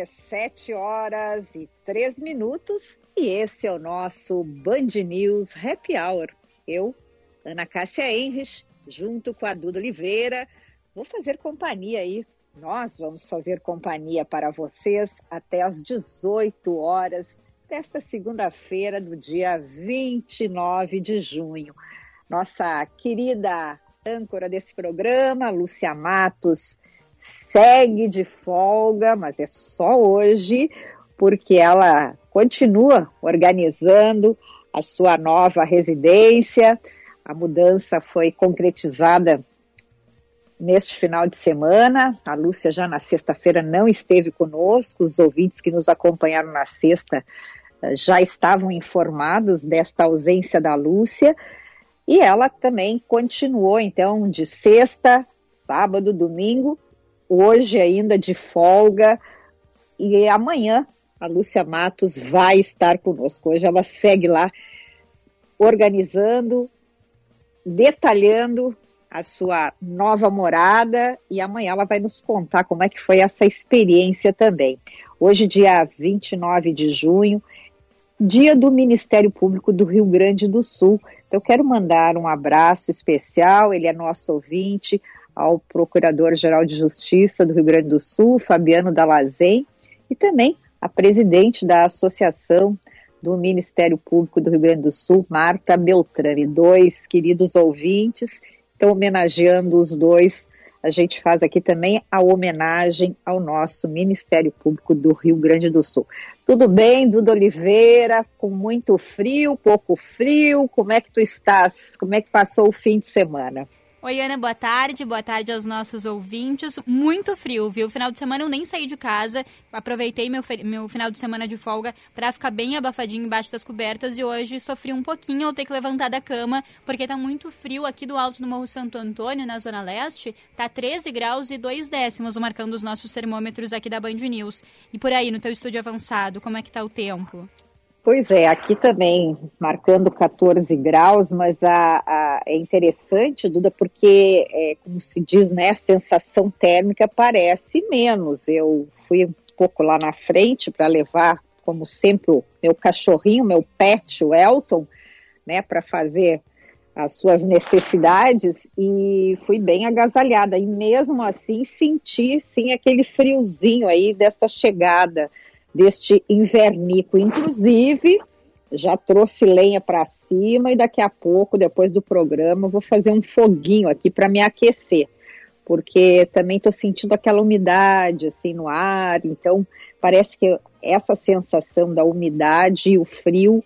17 horas e 3 minutos e esse é o nosso Band News Happy Hour. Eu, Ana Cássia Henrich, junto com a Duda Oliveira, vou fazer companhia aí. Nós vamos fazer companhia para vocês até às 18 horas desta segunda-feira, do dia 29 de junho. Nossa querida âncora desse programa, Lúcia Matos, segue de folga, mas é só hoje, porque ela continua organizando a sua nova residência. A mudança foi concretizada neste final de semana. A Lúcia já na sexta-feira não esteve conosco. Os ouvintes que nos acompanharam na sexta eh, já estavam informados desta ausência da Lúcia. E ela também continuou, então, de sexta, sábado, domingo, hoje ainda de folga e amanhã a Lúcia Matos vai estar conosco. Hoje ela segue lá organizando, detalhando a sua nova morada e amanhã ela vai nos contar como é que foi essa experiência também. Hoje, dia 29 de junho, dia do Ministério Público do Rio Grande do Sul. Então, eu quero mandar um abraço especial, ele é nosso ouvinte, ao Procurador-Geral de Justiça do Rio Grande do Sul, Fabiano Dalazen, e também a presidente da Associação do Ministério Público do Rio Grande do Sul, Marta Beltrame. Dois queridos ouvintes, estão homenageando os dois. A gente faz aqui também a homenagem ao nosso Ministério Público do Rio Grande do Sul. Tudo bem, Duda Oliveira? Com muito frio, pouco frio? Como é que tu estás? Como é que passou o fim de semana? Oi, Ana, boa tarde. Boa tarde aos nossos ouvintes. Muito frio, viu? Final de semana eu nem saí de casa. Aproveitei meu, meu final de semana de folga para ficar bem abafadinho embaixo das cobertas e hoje sofri um pouquinho ao ter que levantar da cama, porque tá muito frio aqui do alto do Morro Santo Antônio, na Zona Leste. Tá 13 graus e 2 décimos, marcando os nossos termômetros aqui da Band News. E por aí, no teu estúdio avançado, como é que tá o tempo? Pois é, aqui também marcando 14 graus, mas a, a, é interessante, Duda, porque, é, como se diz, né, a sensação térmica parece menos. Eu fui um pouco lá na frente para levar, como sempre, o meu cachorrinho, meu pet, o Elton, né, para fazer as suas necessidades e fui bem agasalhada. E mesmo assim senti, sim, aquele friozinho aí dessa chegada deste invernico. Inclusive, já trouxe lenha para cima e daqui a pouco, depois do programa, vou fazer um foguinho aqui para me aquecer, porque também estou sentindo aquela umidade assim no ar, então parece que essa sensação da umidade e o frio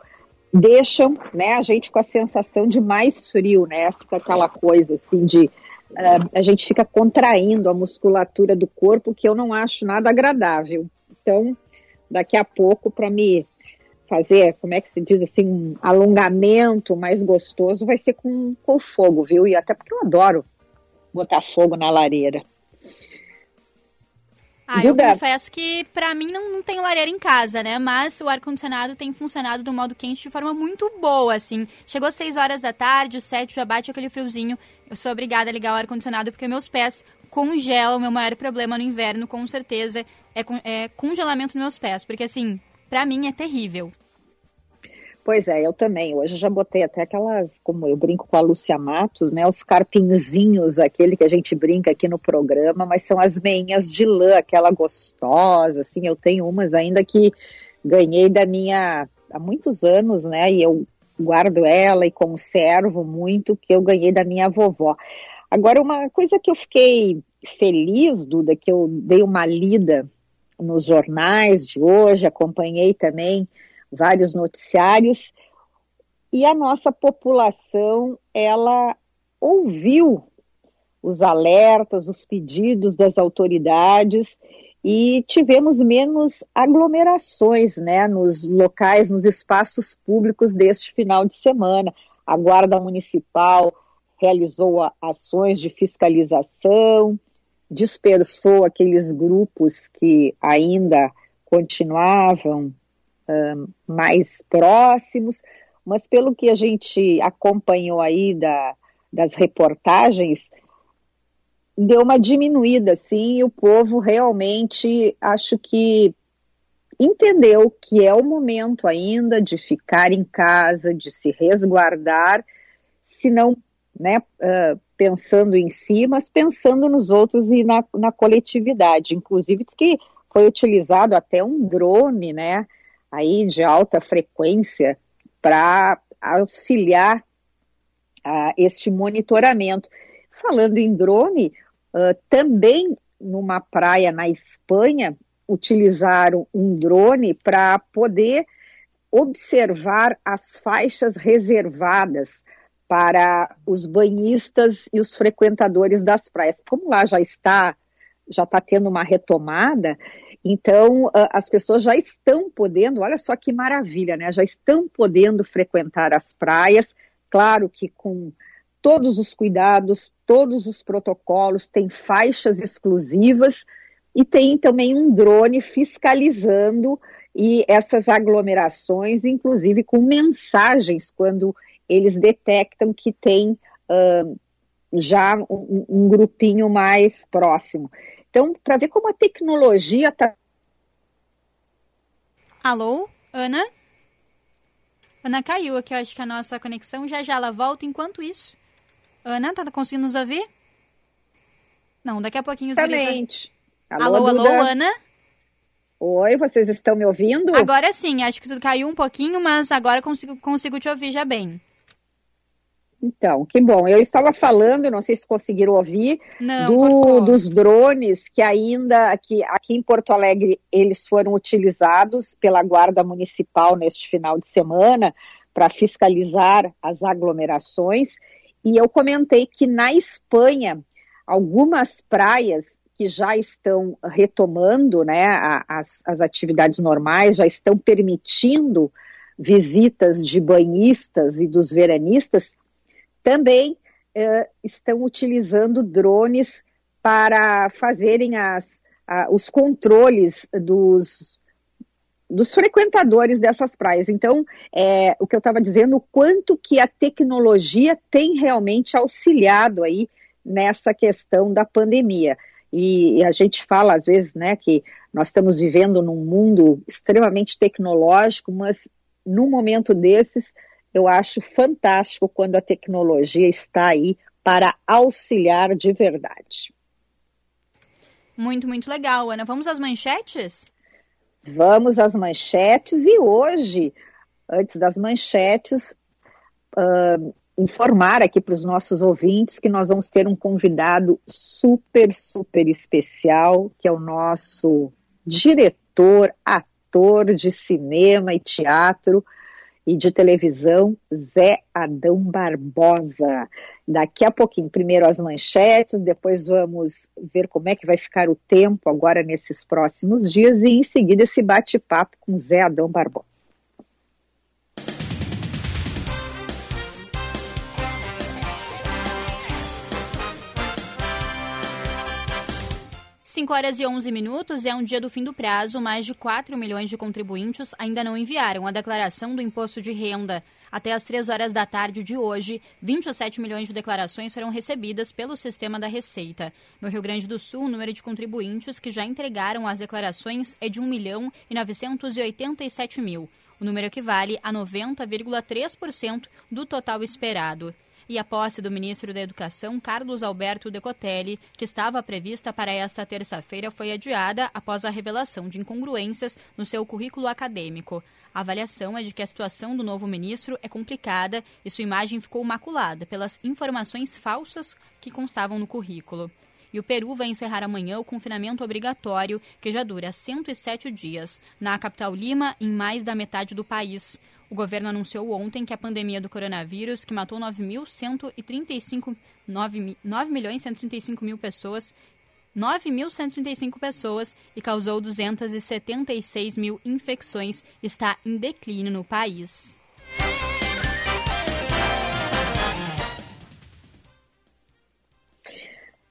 deixam, né, a gente com a sensação de mais frio, né? Fica aquela coisa assim de uh, a gente fica contraindo a musculatura do corpo que eu não acho nada agradável. Então, daqui a pouco para me fazer, como é que se diz assim, um alongamento mais gostoso, vai ser com, com fogo, viu? E até porque eu adoro botar fogo na lareira. Ah, Duda. eu confesso que para mim não, não tem lareira em casa, né? Mas o ar-condicionado tem funcionado do modo quente de forma muito boa, assim. Chegou às 6 horas da tarde, o 7 já bate aquele friozinho. Eu sou obrigada a ligar o ar-condicionado porque meus pés congelam. Meu maior problema no inverno, com certeza, é, é congelamento nos meus pés, porque assim, para mim é terrível. Pois é, eu também. Hoje já botei até aquelas, como eu brinco com a Lúcia Matos, né? Os carpinzinhos, aquele que a gente brinca aqui no programa, mas são as meinhas de lã, aquela gostosa, assim. Eu tenho umas ainda que ganhei da minha há muitos anos, né? E eu guardo ela e conservo muito, que eu ganhei da minha vovó. Agora, uma coisa que eu fiquei feliz, Duda, que eu dei uma lida nos jornais de hoje, acompanhei também vários noticiários, e a nossa população, ela ouviu os alertas, os pedidos das autoridades e tivemos menos aglomerações né, nos locais, nos espaços públicos deste final de semana. A Guarda Municipal realizou ações de fiscalização, dispersou aqueles grupos que ainda continuavam mais próximos, mas pelo que a gente acompanhou aí da, das reportagens, deu uma diminuída, sim, e o povo realmente acho que entendeu que é o momento ainda de ficar em casa, de se resguardar, se não né, uh, pensando em si, mas pensando nos outros e na, na coletividade. Inclusive, diz que foi utilizado até um drone, né, aí de alta frequência para auxiliar uh, este monitoramento. Falando em drone, uh, também numa praia na Espanha, utilizaram um drone para poder observar as faixas reservadas para os banhistas e os frequentadores das praias. Como lá já está, já está tendo uma retomada, então as pessoas já estão podendo, olha só que maravilha, né? Já estão podendo frequentar as praias, claro que com todos os cuidados, todos os protocolos, tem faixas exclusivas e tem também um drone fiscalizando e essas aglomerações, inclusive com mensagens quando eles detectam que tem uh, já um, um, grupinho mais próximo. Então, para ver como a tecnologia está. Alô, Ana? Ana caiu aqui, eu acho que a nossa conexão já já ela volta. Enquanto isso, Ana, tá conseguindo nos ouvir? Não, daqui a pouquinho os Exatamente. Alô, alô, alô, Ana? Oi, vocês estão me ouvindo? Agora sim, acho que tudo caiu um pouquinho, mas agora consigo, consigo te ouvir já bem. Então, que bom. Eu estava falando, não sei se conseguiram ouvir, não, do, dos drones que ainda aqui, aqui em Porto Alegre eles foram utilizados pela Guarda Municipal neste final de semana para fiscalizar as aglomerações. E eu comentei que na Espanha, algumas praias que já estão retomando né, as, as atividades normais, já estão permitindo visitas de banhistas e dos veranistas, também eh, estão utilizando drones para fazerem as, os controles dos, dos frequentadores dessas praias. Então, é, o que eu estava dizendo, o quanto que a tecnologia tem realmente auxiliado aí nessa questão da pandemia. E, e, a gente fala às vezes, né, que nós estamos vivendo num mundo extremamente tecnológico, mas num momento desses eu acho fantástico quando a tecnologia está aí para auxiliar de verdade. Muito, muito legal, Ana. Vamos às manchetes? Vamos às manchetes e hoje, antes das manchetes, uh, informar aqui para os nossos ouvintes que nós vamos ter um convidado super, super especial, que é o nosso diretor, ator de cinema e teatro, e de televisão, Zé Adão Barbosa. Daqui a pouquinho, primeiro as manchetes, depois vamos ver como é que vai ficar o tempo agora nesses próximos dias e em seguida esse bate-papo com Zé Adão Barbosa. 5 horas e 11 minutos é um dia do fim do prazo. Mais de 4 milhões de contribuintes ainda não enviaram a declaração do imposto de renda. Até às 3 horas da tarde de hoje, 27 milhões de declarações foram recebidas pelo sistema da Receita. No Rio Grande do Sul, o número de contribuintes que já entregaram as declarações é de 1 milhão e 987 mil. O número equivale a 90,3% do total esperado e a posse do ministro da Educação, Carlos Alberto Decotelli, que estava prevista para esta terça-feira, foi adiada após a revelação de incongruências no seu currículo acadêmico. A avaliação é de que a situação do novo ministro é complicada e sua imagem ficou maculada pelas informações falsas que constavam no currículo. E o Peru vai encerrar amanhã o confinamento obrigatório, que já dura 107 dias, na capital Lima, em mais da metade do país. O governo anunciou ontem que a pandemia do coronavírus, que matou 9, 9, 9 milhões 135 mil pessoas, 9.135 pessoas e causou 276 mil infecções. Está em declínio no país.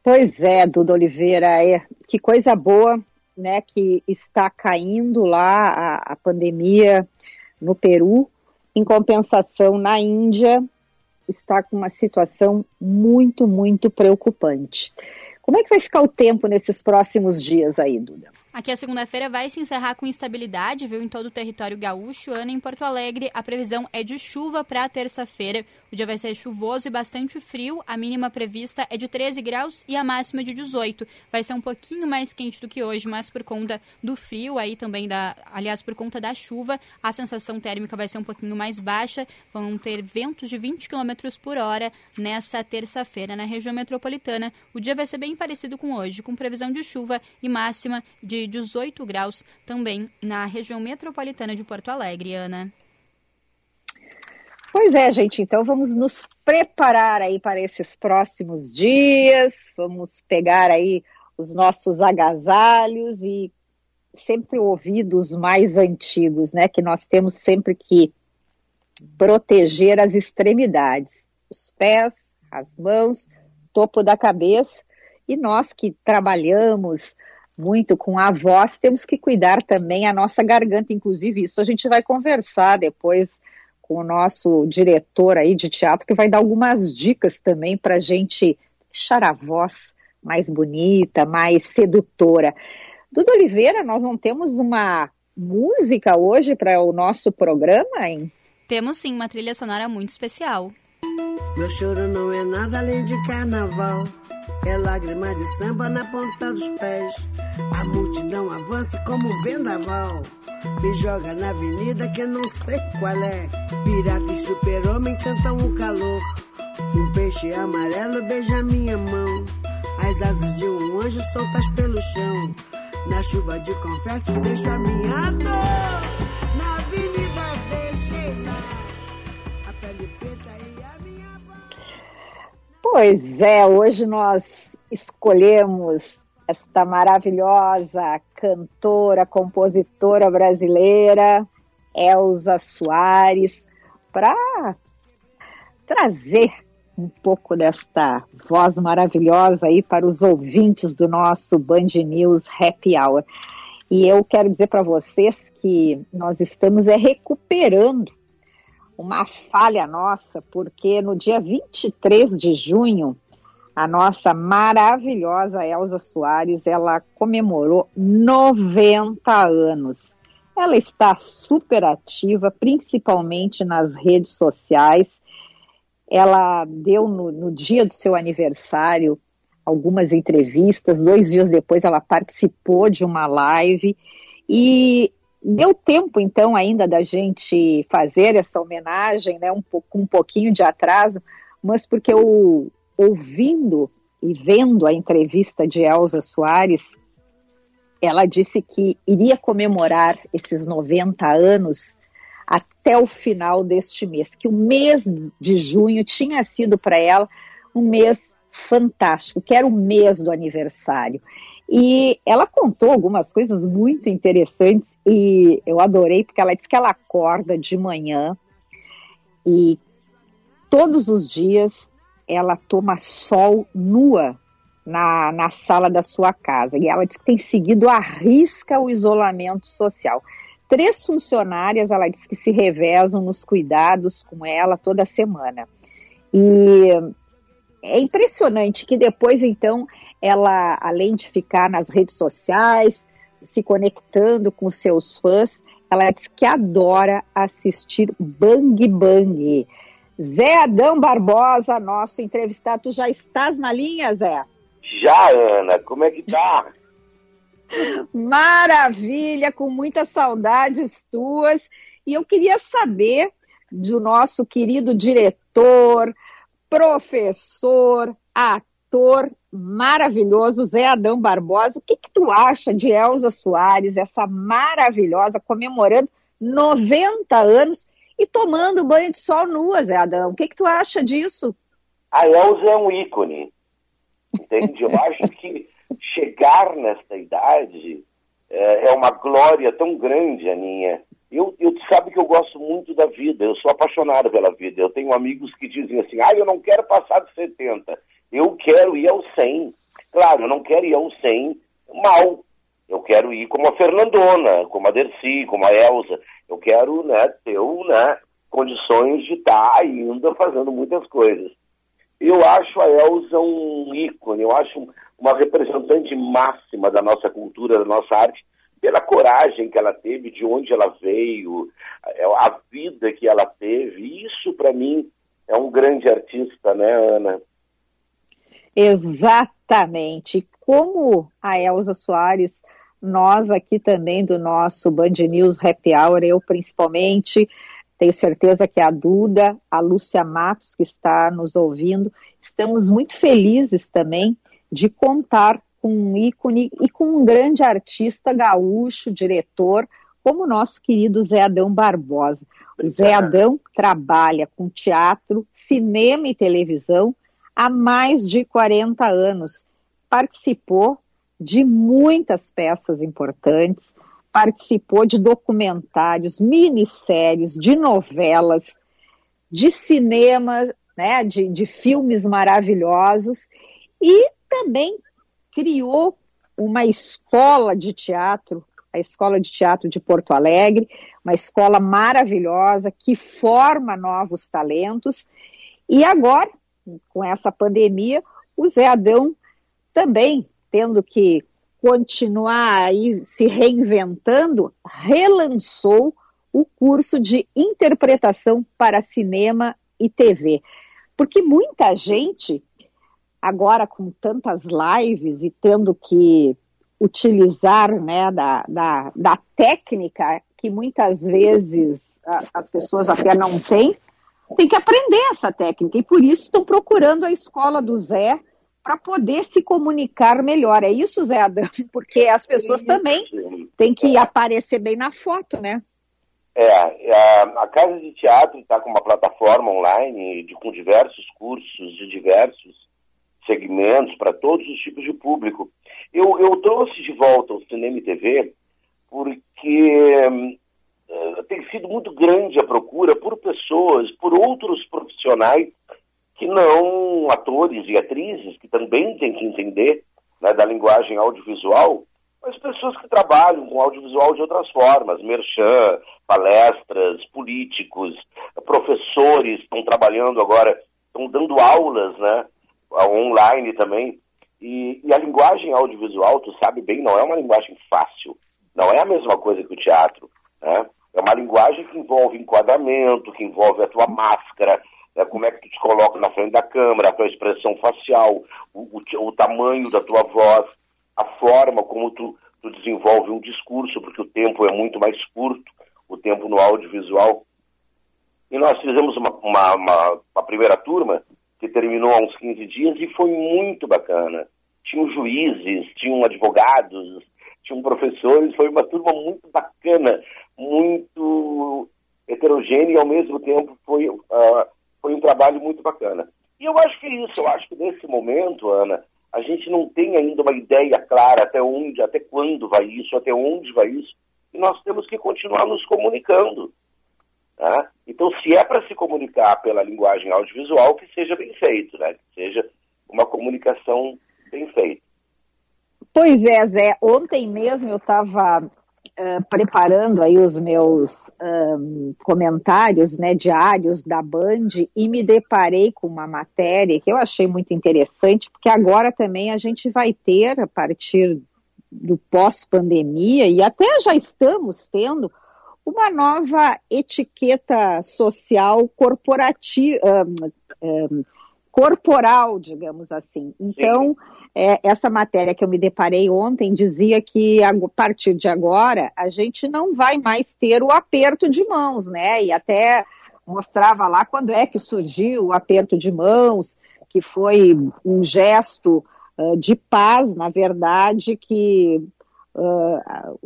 Pois é, Duda Oliveira, é, que coisa boa, né, que está caindo lá a, a pandemia no Peru. Em compensação, na Índia, está com uma situação muito, muito preocupante. Como é que vai ficar o tempo nesses próximos dias aí, Duda? Aqui a segunda-feira vai se encerrar com instabilidade, viu, em todo o território gaúcho. Ana, em Porto Alegre, a previsão é de chuva para terça-feira. O dia vai ser chuvoso e bastante frio. A mínima prevista é de 13 graus e a máxima de 18. Vai ser um pouquinho mais quente do que hoje, mas por conta do frio, aí também da, aliás, por conta da chuva, a sensação térmica vai ser um pouquinho mais baixa. Vão ter ventos de 20 km por hora nessa terça-feira na região metropolitana. O dia vai ser bem parecido com hoje, com previsão de chuva e máxima de 18 graus também na região metropolitana de Porto Alegre, Ana. Pois é, gente, então vamos nos preparar aí para esses próximos dias, vamos pegar aí os nossos agasalhos e sempre ouvir dos mais antigos, né, que nós temos sempre que proteger as extremidades, os pés, as mãos, topo da cabeça, e nós que trabalhamos muito com a voz, temos que cuidar também a nossa garganta, inclusive isso a gente vai conversar depois com o nosso diretor aí de teatro, que vai dar algumas dicas também para a gente deixar a voz mais bonita, mais sedutora. Duda Oliveira, nós não temos uma música hoje para o nosso programa, hein? Temos sim, uma trilha sonora muito especial. Meu choro não é nada além de carnaval. É lágrima de samba na ponta dos pés. A multidão avança como um vendaval. Me joga na avenida que eu não sei qual é. Pirata e super-homem cantam o calor. Um peixe amarelo beija minha mão. As asas de um anjo soltas pelo chão. Na chuva de confetes deixo a minha dor. Pois é, hoje nós escolhemos esta maravilhosa cantora, compositora brasileira, Elza Soares, para trazer um pouco desta voz maravilhosa aí para os ouvintes do nosso Band News Happy Hour. E eu quero dizer para vocês que nós estamos é, recuperando uma falha nossa, porque no dia 23 de junho a nossa maravilhosa Elza Soares, ela comemorou 90 anos. Ela está super ativa, principalmente nas redes sociais. Ela deu no, no dia do seu aniversário algumas entrevistas. Dois dias depois, ela participou de uma live e deu tempo, então, ainda da gente fazer essa homenagem, né? Um pouco, um pouquinho de atraso, mas porque o ouvindo e vendo a entrevista de Elza Soares, ela disse que iria comemorar esses 90 anos até o final deste mês, que o mês de junho tinha sido para ela um mês fantástico, que era o mês do aniversário. E ela contou algumas coisas muito interessantes e eu adorei, porque ela disse que ela acorda de manhã e todos os dias ela toma sol nua na, na sala da sua casa. E ela diz que tem seguido à risca o isolamento social. Três funcionárias, ela diz que se revezam nos cuidados com ela toda semana. E é impressionante que depois, então, ela, além de ficar nas redes sociais, se conectando com seus fãs, ela diz que adora assistir Bang Bang. Zé Adão Barbosa, nosso entrevistado. Tu já estás na linha, Zé? Já, Ana. Como é que tá? Maravilha, com muitas saudades tuas. E eu queria saber do nosso querido diretor, professor, ator maravilhoso, Zé Adão Barbosa. O que, que tu acha de Elza Soares, essa maravilhosa, comemorando 90 anos e tomando banho de sol nua, Zé Adão. O que, que tu acha disso? A Elza é um ícone. Entende? Eu acho que chegar nesta idade é, é uma glória tão grande, Aninha. Eu, eu sabe que eu gosto muito da vida, eu sou apaixonado pela vida. Eu tenho amigos que dizem assim, ah, eu não quero passar de 70, eu quero ir ao 100. Claro, eu não quero ir ao 100 mal. Eu quero ir como a Fernandona, como a Dercy, como a Elsa. Eu quero né, ter né, condições de estar ainda fazendo muitas coisas. Eu acho a Elsa um ícone, eu acho uma representante máxima da nossa cultura, da nossa arte, pela coragem que ela teve, de onde ela veio, a vida que ela teve. Isso, para mim, é um grande artista, né, Ana? Exatamente. Como a Elza Soares, nós aqui também do nosso Band News Happy Hour, eu principalmente, tenho certeza que a Duda, a Lúcia Matos, que está nos ouvindo, estamos muito felizes também de contar com um ícone e com um grande artista gaúcho, diretor, como o nosso querido Zé Adão Barbosa. O Zé Adão trabalha com teatro, cinema e televisão há mais de 40 anos. Participou de muitas peças importantes, participou de documentários, minisséries, de novelas, de cinema, né, de, de filmes maravilhosos e também criou uma escola de teatro, a Escola de Teatro de Porto Alegre, uma escola maravilhosa que forma novos talentos. E agora, com essa pandemia, o Zé Adão também tendo que continuar aí se reinventando, relançou o curso de interpretação para cinema e TV. Porque muita gente, agora com tantas lives e tendo que utilizar né, da, da, da técnica que muitas vezes as pessoas até não têm, tem que aprender essa técnica. E por isso estão procurando a escola do Zé para poder se comunicar melhor. É isso, Zé Adam? Porque as pessoas também têm que aparecer bem na foto, né? É, a, a Casa de Teatro está com uma plataforma online de, com diversos cursos de diversos segmentos para todos os tipos de público. Eu, eu trouxe de volta o cinema e TV porque uh, tem sido muito grande a procura por pessoas, por outros profissionais que não atores e atrizes, que também têm que entender né, da linguagem audiovisual, mas pessoas que trabalham com audiovisual de outras formas, merchan, palestras, políticos, professores estão trabalhando agora, estão dando aulas, né, online também, e, e, a linguagem audiovisual, tu sabe bem, não é uma linguagem fácil, não é a mesma coisa que o teatro, né? É uma linguagem que envolve enquadramento, que envolve a tua máscara, né, como é que tu te coloca na frente da câmera, a tua expressão facial, o, o, o tamanho da tua voz, a forma como tu, tu desenvolve um discurso, porque o tempo é muito mais curto, o tempo no audiovisual. E nós fizemos uma, uma, uma, uma primeira turma que terminou há uns 15 dias e foi muito bacana. Tinham juízes, tinham advogados, tinham professores, foi uma turma muito bacana, muito heterogênea e ao mesmo tempo foi uh, foi um trabalho muito bacana. E eu acho que é isso, eu acho que nesse momento, Ana, a gente não tem ainda uma ideia clara até onde, até quando vai isso, até onde vai isso, e nós temos que continuar nos comunicando. Tá? Então, se é para se comunicar pela linguagem audiovisual, que seja bem feito, né? que seja uma comunicação bem feita. Pois é, Zé. Ontem mesmo eu estava uh, preparando aí os meus um, comentários né, diários da Band e me deparei com uma matéria que eu achei muito interessante, porque agora também a gente vai ter, a partir do pós-pandemia, e até já estamos tendo, uma nova etiqueta social corporativa, um, um, corporal, digamos assim. Então, Sim é, essa matéria que eu me deparei ontem dizia que a partir de agora a gente não vai mais ter o aperto de mãos, né? E até mostrava lá quando é que surgiu o aperto de mãos, que foi um gesto uh, de paz, na verdade, que uh,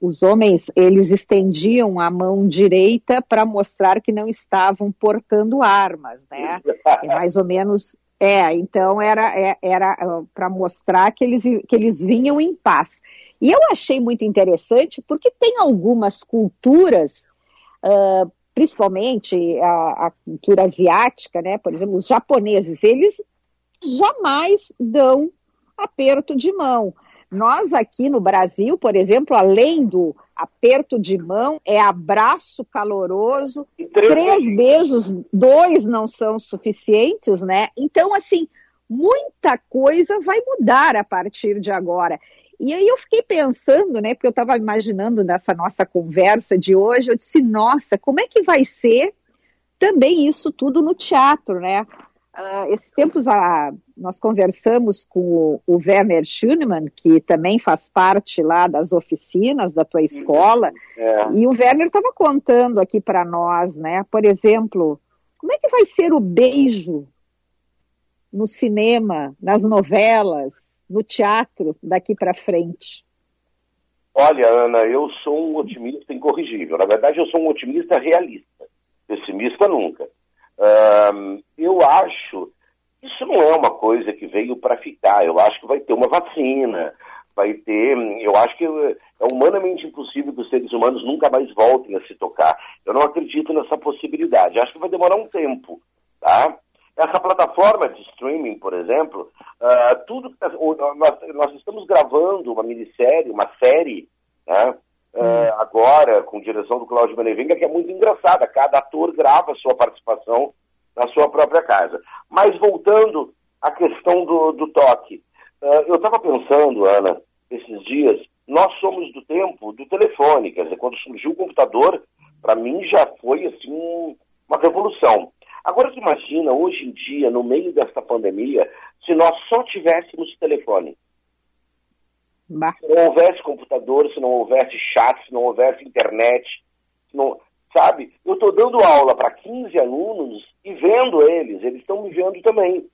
os homens eles estendiam a mão direita para mostrar que não estavam portando armas, né? É mais ou menos É, então era, é, era para mostrar que eles, que eles vinham em paz. E eu achei muito interessante porque tem algumas culturas, uh, principalmente a, a, cultura asiática, né? Por exemplo, os japoneses, eles jamais dão aperto de mão. Nós aqui no Brasil, por exemplo, além do aperto de mão, é abraço caloroso, três, três beijos, dois não são suficientes, né? Então, assim, muita coisa vai mudar a partir de agora. E aí eu fiquei pensando, né, porque eu estava imaginando nessa nossa conversa de hoje, eu disse, nossa, como é que vai ser também isso tudo no teatro, né? Uh, esses tempos a, nós conversamos com o, o Werner Schunemann, que também faz parte lá das oficinas da tua escola, é. e o Werner estava contando aqui para nós, né? Por exemplo, como é que vai ser o beijo no cinema, nas novelas, no teatro daqui para frente? Olha, Ana, eu sou um otimista incorrigível. Na verdade, eu sou um otimista realista. Pessimista nunca. Eu acho isso não é uma coisa que veio para ficar. Eu acho que vai ter uma vacina, vai ter. Eu acho que é humanamente impossível que os seres humanos nunca mais voltem a se tocar. Eu não acredito nessa possibilidade. Acho que vai demorar um tempo, tá? Essa plataforma de streaming, por exemplo, uh, tudo tá, nós, nós, estamos gravando uma minissérie, uma série, né? Uh, agora, com direção do Cláudio Benevenga, que é muito engraçada. Cada ator grava a sua participação na sua própria casa. Mas voltando à questão do, do toque, uh, eu estava pensando, Ana, esses dias, nós somos do tempo do telefone, quer dizer, quando surgiu o computador, para mim já foi assim uma revolução. Agora tu imagina, hoje em dia, no meio dessa pandemia, se nós só tivéssemos telefone. Bah. Se não houvesse computador, se não houvesse chat, se não houvesse internet, não, sabe? Eu estou dando aula para 15 alunos e vendo eles, eles estão me vendo também.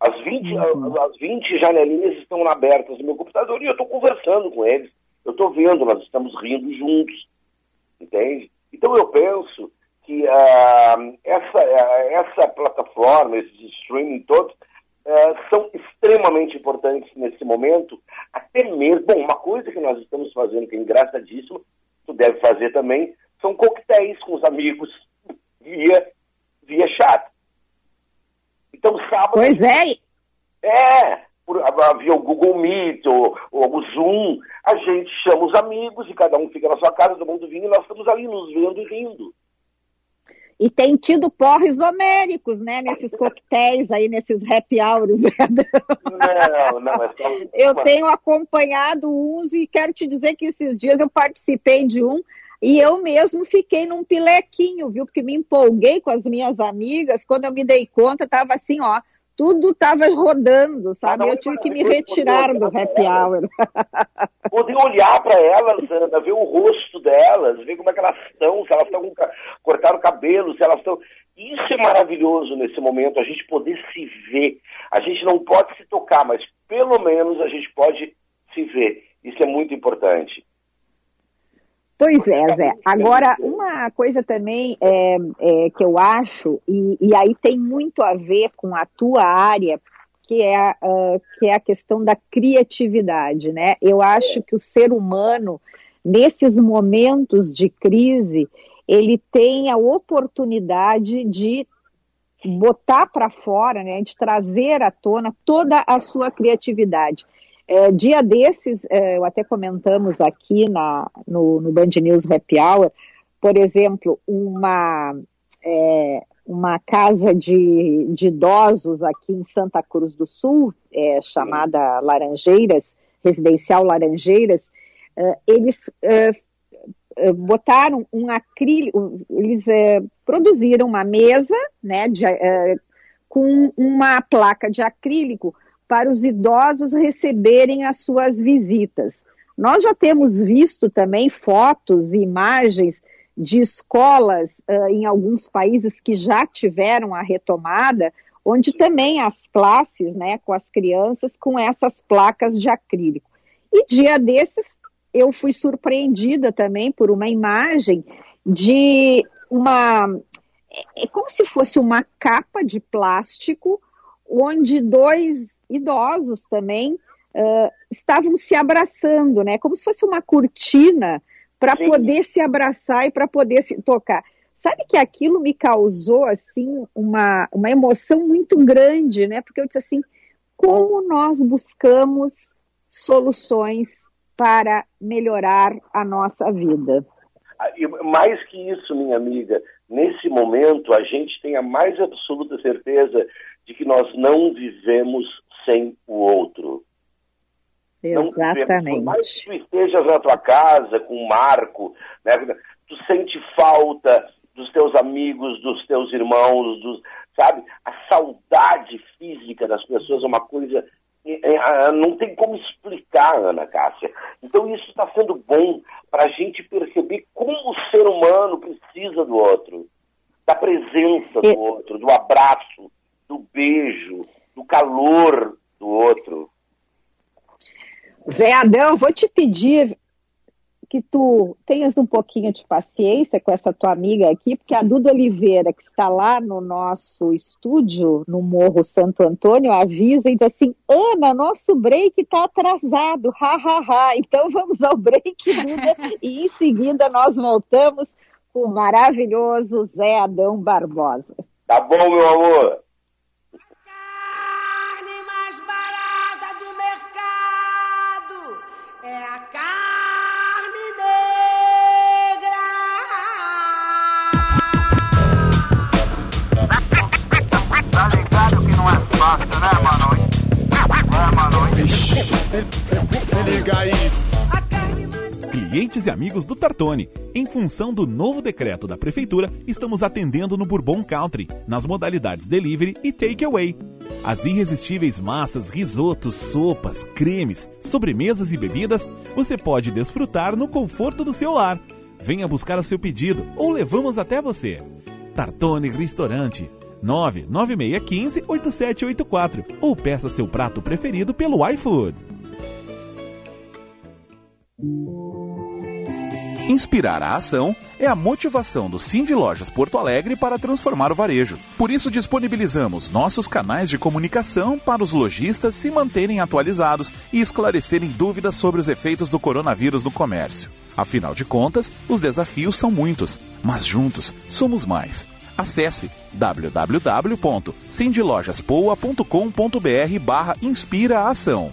As 20, uhum. as 20 janelinhas estão abertas no meu computador e eu estou conversando com eles. Eu estou vendo, nós estamos rindo juntos. Entende? Então eu penso que uh, essa, uh, essa plataforma, esses streaming todos, uh, são extremamente importantes nesse momento. Até mesmo, bom, uma coisa que nós estamos fazendo que é engraçadíssimo, tu deve fazer também, são coquetéis com os amigos via, via chat. Então, sábado. Pois é. É, por, via o Google Meet ou, ou, o Zoom, a gente chama os amigos e cada um fica na sua casa, todo mundo vinho, e nós estamos ali nos vendo e rindo. E tem tido porres homéricos, né, nesses coquetéis aí, nesses happy hours. Não, não, é só... Eu tenho acompanhado uns e quero te dizer que esses dias eu participei de um e eu mesmo fiquei num pilequinho, viu? Porque me empolguei com as minhas amigas. Quando eu me dei conta, estava assim, ó, tudo estava rodando, sabe? Eu tive que me retirar do happy hour. Poder olhar para elas, Ana, ver o rosto delas, ver como é que elas estão, se elas estão cortaram o cabelo, se elas estão. Isso é maravilhoso nesse momento, a gente poder se ver. A gente não pode se tocar, mas pelo menos a gente pode se ver. Isso é muito importante. Pois é, Zé. Agora, uma coisa também é, é, que eu acho, e, e, aí tem muito a ver com a tua área, que é, uh, que é a questão da criatividade, né? Eu acho que o ser humano, nesses momentos de crise, ele tem a oportunidade de botar para fora, né, de trazer à tona toda a sua criatividade. É, dia desses, é, eu até comentamos aqui na, no, no Band News Happy Hour, por exemplo, uma, é, uma casa de, de idosos aqui em Santa Cruz do Sul, é, chamada Laranjeiras, Residencial Laranjeiras, é, eles é, botaram um acrílico, eles produziram uma mesa né, de, com uma placa de acrílico para os idosos receberem as suas visitas. Nós já temos visto também fotos e imagens de escolas uh, em alguns países que já tiveram a retomada, onde também as classes, né, com as crianças, com essas placas de acrílico. E dia desses eu fui surpreendida também por uma imagem de uma é, é como se fosse uma capa de plástico onde dois idosos também uh, estavam se abraçando, né? Como se fosse uma cortina para poder se abraçar e para poder se tocar. Sabe que aquilo me causou assim uma, uma emoção muito grande, né? Porque eu disse assim, como nós buscamos soluções para melhorar a nossa vida. Ah, mais que isso, minha amiga, nesse momento a gente tem a mais absoluta certeza de que nós não vivemos sem o outro. Exatamente. Por mais que tu estejas na tua casa com o Marco, né, tu sente falta dos teus amigos, dos teus irmãos, dos, sabe? A saudade física das pessoas é uma coisa é, não tem como explicar, Ana Cássia. Então isso está sendo bom para a gente perceber como o ser humano precisa do outro, da presença do outro, do abraço, do beijo, do calor do outro. Zé Adão, vou te pedir que tu tenhas um pouquinho de paciência com essa tua amiga aqui, porque a Duda Oliveira, que está lá no nosso estúdio, no Morro Santo Antônio, avisa e diz assim, Ana, nosso break está atrasado, ha, ha, ha. Então vamos ao break, Duda, e em seguida nós voltamos com o maravilhoso Zé Adão Barbosa. Tá bom, meu amor. Liga aí. Clientes e amigos do Tartone, em função do novo decreto da Prefeitura, estamos atendendo no Bourbon Country, nas modalidades delivery e takeaway. As irresistíveis massas, risotos, sopas, cremes, sobremesas e bebidas você pode desfrutar no conforto do seu lar. Venha buscar o seu pedido ou levamos até você. Tartone Restaurante, 99615 8784 ou peça seu prato preferido pelo iFood. Inspirar a ação é a motivação do Cindy Lojas Porto Alegre para transformar o varejo. Por isso disponibilizamos nossos canais de comunicação para os lojistas se manterem atualizados e esclarecerem dúvidas sobre os efeitos do coronavírus no comércio. Afinal de contas, os desafios são muitos, mas juntos somos mais. Acesse www.cindylojaspoa.com.br barra Inspira Ação.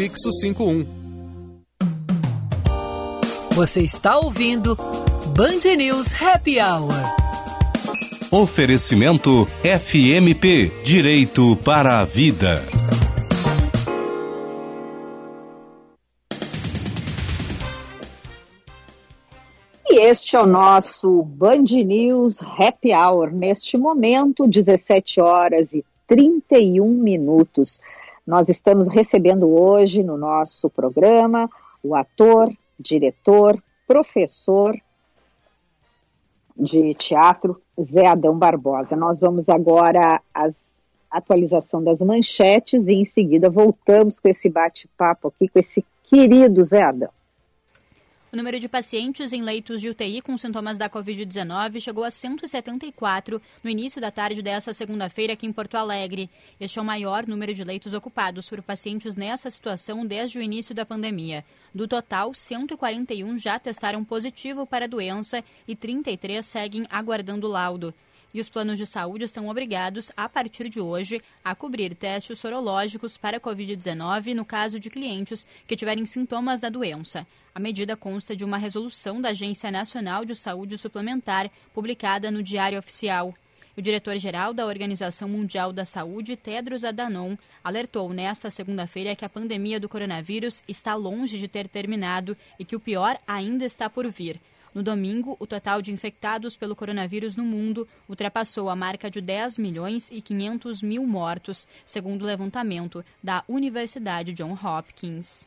prefixo 51. Você está ouvindo Band News Happy Hour. Oferecimento FMP Direito para a Vida. E este é o nosso Band News Happy Hour. Neste momento, 17 horas e 31 minutos. Nós estamos recebendo hoje no nosso programa o ator, diretor, professor de teatro Zé Adão Barbosa. Nós vamos agora às atualização das manchetes e em seguida voltamos com esse bate-papo aqui com esse querido Zé Adão. O número de pacientes em leitos de UTI com sintomas da Covid-19 chegou a 174 no início da tarde dessa segunda-feira aqui em Porto Alegre. Este é o maior número de leitos ocupados por pacientes nessa situação desde o início da pandemia. Do total, 141 já testaram positivo para a doença e 33 seguem aguardando laudo e os planos de saúde são obrigados, a partir de hoje, a cobrir testes sorológicos para Covid-19 no caso de clientes que tiverem sintomas da doença. A medida consta de uma resolução da Agência Nacional de Saúde Suplementar, publicada no Diário Oficial. O diretor-geral da Organização Mundial da Saúde, Tedros Adhanom, alertou nesta segunda-feira que a pandemia do coronavírus está longe de ter terminado e que o pior ainda está por vir. No domingo, o total de infectados pelo coronavírus no mundo ultrapassou a marca de 10 milhões e 500 mil mortos, segundo o levantamento da Universidade John Hopkins.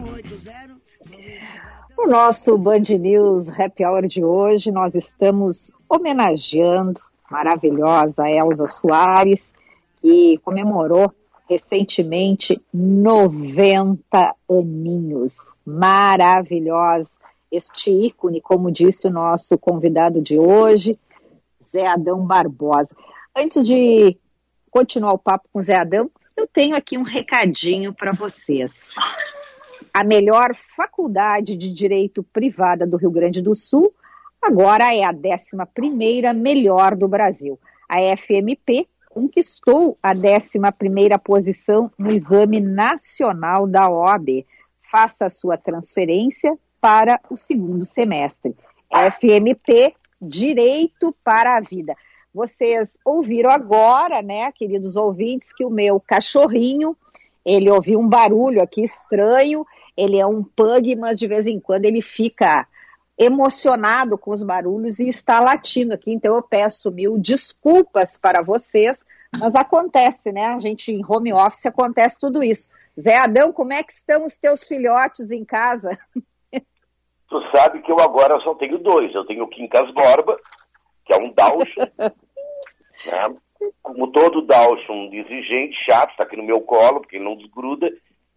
No nosso Band News Happy Hour de hoje, nós estamos homenageando a maravilhosa Elza Soares, que comemorou recentemente 90 aninhos. Maravilhosa. Este ícone, como disse o nosso convidado de hoje, Zé Adão Barbosa. Antes de continuar o papo com o Zé Adão, eu tenho aqui um recadinho para vocês a melhor faculdade de direito privada do Rio Grande do Sul, agora é a 11ª melhor do Brasil. A FMP conquistou a 11ª posição no Exame Nacional da OAB. Faça a sua transferência para o segundo semestre. FMP Direito para a Vida. Vocês ouviram agora, né, queridos ouvintes, que o meu cachorrinho, ele ouviu um barulho aqui estranho ele é um pug, mas de vez em quando ele fica emocionado com os barulhos e está latindo aqui. Então eu peço mil desculpas para vocês, mas acontece, né? A gente em home office acontece tudo isso. Zé Adão, como é que estão os teus filhotes em casa? Tu sabe que eu agora só tenho dois. Eu tenho o Quincas Borba, que é um Dachshund, né? Como todo Dachshund, exigente, chato, está aqui no meu colo, porque ele não desgruda.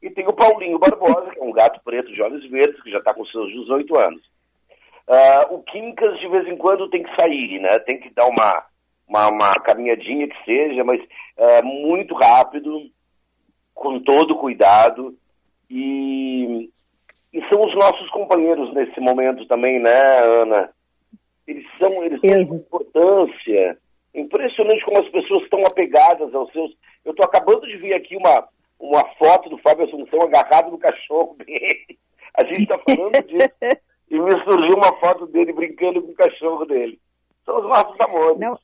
E tem o Paulinho Barbosa, que é um gato preto de olhos verdes, que já está com seus 18 anos. Uh, o Quincas, de vez em quando, tem que sair, né? Tem que dar uma, uma, uma caminhadinha que seja, mas uh, muito rápido, com todo cuidado. E, e são os nossos companheiros nesse momento também, né, Ana? Eles são, eles têm importância. Impressionante como as pessoas estão apegadas aos seus. Eu estou acabando de ver aqui uma, uma foto do Fábio Assunção agarrado no cachorro dele. A gente está falando disso. e me surgiu uma foto dele brincando com o cachorro dele. São os nossos amores. Não.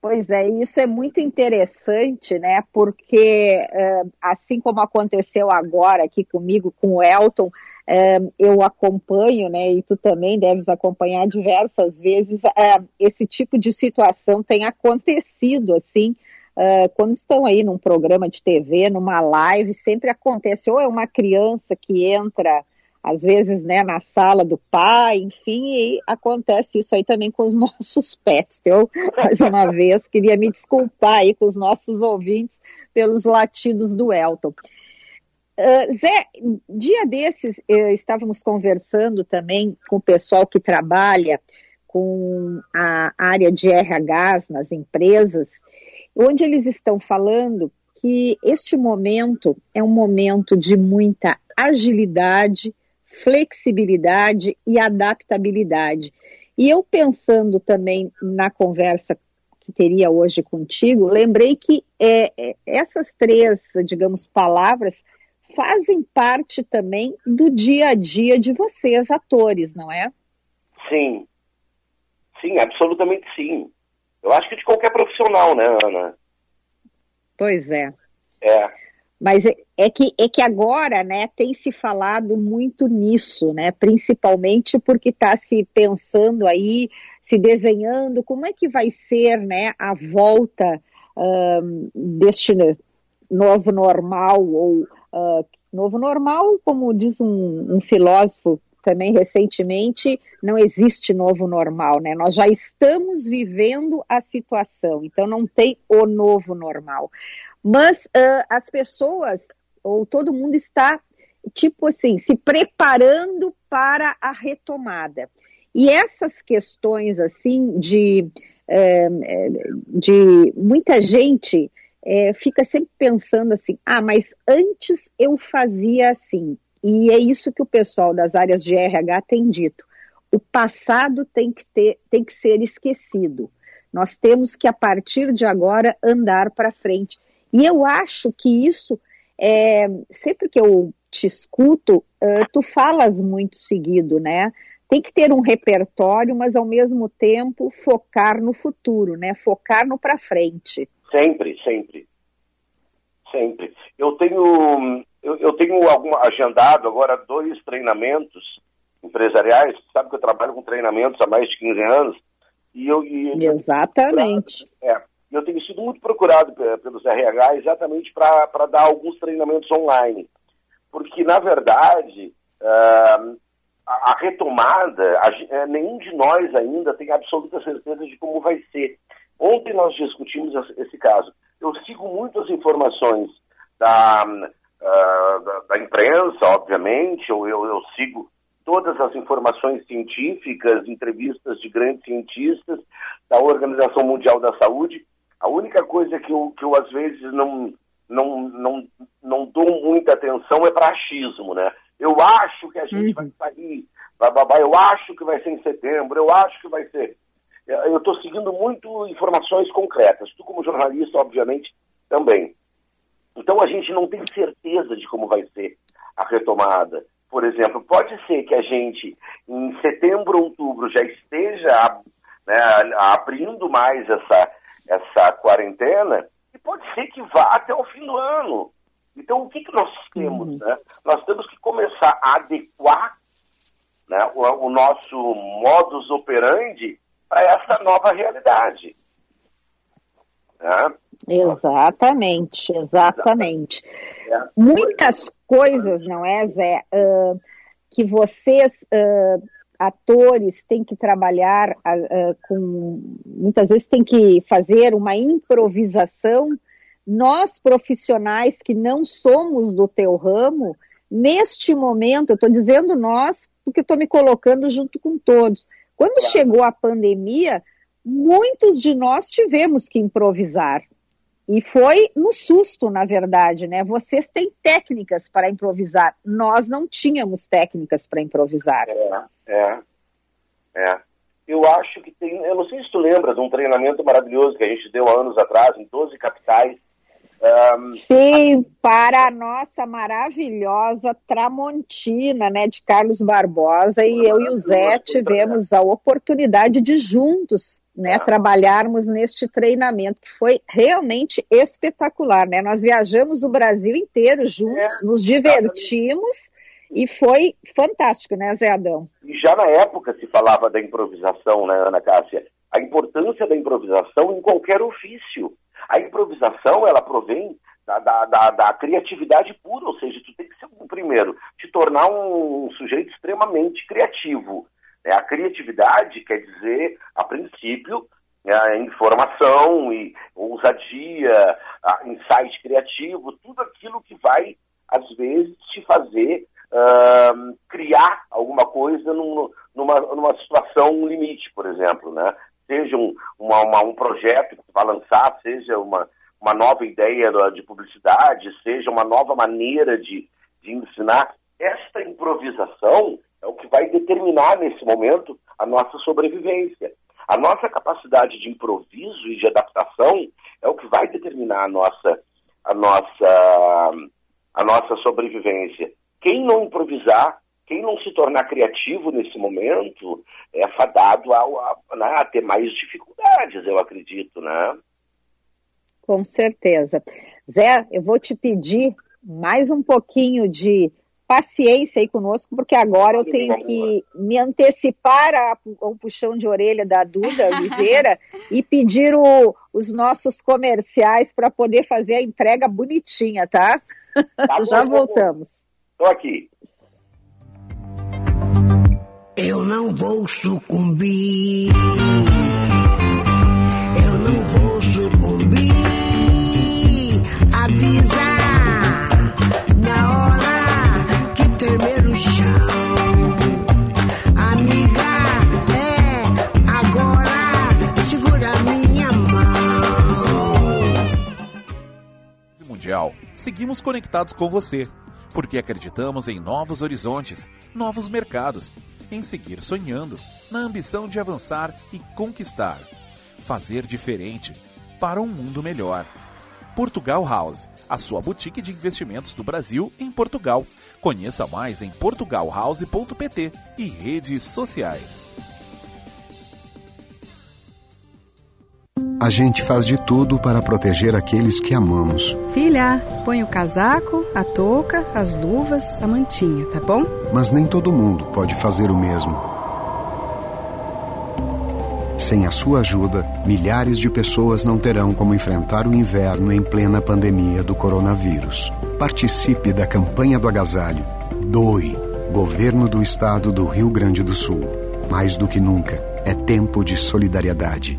Pois é, isso é muito interessante, né? Porque assim como aconteceu agora aqui comigo, com o Elton, eu acompanho, né? E tu também deves acompanhar diversas vezes. esse tipo de situação tem acontecido, assim, Uh, quando estão aí num programa de TV, numa live, sempre acontece, ou é uma criança que entra, às vezes, né, na sala do pai, enfim, e acontece isso aí também com os nossos pets. Eu, mais uma vez, queria me desculpar aí com os nossos ouvintes pelos latidos do Elton. Uh, Zé, dia desses uh, estávamos conversando também com o pessoal que trabalha com a área de RH nas empresas onde eles estão falando que este momento é um momento de muita agilidade, flexibilidade e adaptabilidade. E eu pensando também na conversa que teria hoje contigo, lembrei que é, é, essas três, digamos, palavras fazem parte também do dia a dia de vocês, atores, não é? Sim. Sim, absolutamente sim. Eu acho que de qualquer profissional, né, Ana? Pois é. É. Mas é, é, que, é que agora, né, tem se falado muito nisso, né, principalmente porque está se pensando aí, se desenhando, como é que vai ser, né, a volta um, deste novo normal, ou uh, novo normal, como diz um, um filósofo também recentemente, não existe novo normal, né? Nós já estamos vivendo a situação, então não tem o novo normal. Mas uh, as pessoas, ou todo mundo está, tipo assim, se preparando para a retomada. E essas questões, assim, de é, de muita gente é, fica sempre pensando assim, ah, mas antes eu fazia assim. E é isso que o pessoal das áreas de RH tem dito. O passado tem que, ter, tem que ser esquecido. Nós temos que, a partir de agora, andar para frente. E eu acho que isso, é, sempre que eu te escuto, uh, tu falas muito seguido, né? Tem que ter um repertório, mas ao mesmo tempo focar no futuro, né? Focar no para frente. Sempre, sempre. Sempre. Eu tenho, eu, eu tenho algum, agendado agora dois treinamentos empresariais. Sabe que eu trabalho com treinamentos há mais de 15 anos. E eu, e, Exatamente. É, eu tenho sido muito procurado pelos RH exatamente para dar alguns treinamentos online. Porque, na verdade, uh, a, retomada, a, é, nenhum de nós ainda tem absoluta certeza de como vai ser. Ontem nós discutimos esse caso. Eu sigo muitas informações da, uh, da, da, imprensa, obviamente, ou eu, eu sigo todas as informações científicas, entrevistas de grandes cientistas da Organização Mundial da Saúde. A única coisa que eu, que eu às vezes não, não, não, não dou muita atenção é para achismo, né? Eu acho que a gente uhum. vai sair, bababá, eu acho que vai ser em setembro, eu acho que vai ser. Eu estou seguindo muito informações concretas. Tu, como jornalista, obviamente, também. Então a gente não tem certeza de como vai ser a retomada por exemplo, pode ser que a gente, em setembro, outubro, já esteja né, abrindo mais essa, essa quarentena, e pode ser que vá até o fim do ano. Então, o que, que nós temos? Uhum. Né? Nós temos que começar a adequar né, o, o nosso modus operandi para essa nova realidade. Né? Exatamente, exatamente. É. Muitas coisas, não é, Zé, uh, que vocês, uh, atores, têm que trabalhar uh, com. Muitas vezes tem que fazer uma improvisação. Nós, profissionais que não somos do teu ramo, neste momento, eu estou dizendo nós, porque estou me colocando junto com todos. Quando chegou a pandemia, muitos de nós tivemos que improvisar. E foi no susto, na verdade, né? Vocês têm técnicas para improvisar. Nós não tínhamos técnicas para improvisar. É, é, é. Eu acho que tem. Eu não sei se tu lembras de um treinamento maravilhoso que a gente deu há anos atrás, em 12 capitais. Um... Sim, para a nossa maravilhosa Tramontina, né, de Carlos Barbosa, e eu e o Zé tivemos a oportunidade de juntos né, trabalharmos neste treinamento, que foi realmente espetacular, né? Nós viajamos o Brasil inteiro juntos, é, nos divertimos e foi fantástico, né, Zé Adão? E já na época se falava da improvisação, né, Ana Cássia? A importância da improvisação em qualquer ofício. A improvisação, ela provém da, da, da, da criatividade pura, ou seja, tu tem que ser, primeiro, te tornar um sujeito extremamente criativo, é, a criatividade quer dizer, a princípio, a informação e ousadia, insight criativo, tudo aquilo que vai, às vezes, te fazer uh, criar alguma coisa num, numa, numa situação limite, por exemplo, né? Seja um, uma, uma, um projeto que vai lançar, seja uma, uma nova ideia de publicidade, seja uma nova maneira de, de ensinar. Esta improvisação é o que vai determinar nesse momento a nossa sobrevivência. A nossa capacidade de improviso e de adaptação é o que vai determinar a nossa, a nossa, a nossa sobrevivência. Quem não improvisar, quem não se tornar criativo nesse momento, é fadado a, a, né, a ter mais dificuldades, eu acredito, né? Com certeza. Zé, eu vou te pedir mais um pouquinho de paciência aí conosco, porque agora eu tenho que me antecipar ao puxão de orelha da Duda Oliveira e pedir o, os nossos comerciais para poder fazer a entrega bonitinha, tá? tá Já voltamos. Estou aqui. Eu não vou sucumbir. Eu não vou sucumbir. Avisa na hora que tremer o chão. Amiga, é agora. Segura minha mão. Mundial, seguimos conectados com você. Porque acreditamos em novos horizontes, novos mercados em seguir sonhando, na ambição de avançar e conquistar, fazer diferente para um mundo melhor. Portugal House, a sua boutique de investimentos do Brasil em Portugal. Conheça mais em portugalhouse.pt e redes sociais. A gente faz de tudo para proteger aqueles que amamos. Filha, põe o casaco, a touca, as luvas, a mantinha, tá bom? Mas nem todo mundo pode fazer o mesmo. Sem a sua ajuda, milhares de pessoas não terão como enfrentar o inverno em plena pandemia do coronavírus. Participe da campanha do agasalho. Doe. Governo do Estado do Rio Grande do Sul. Mais do que nunca, é tempo de solidariedade.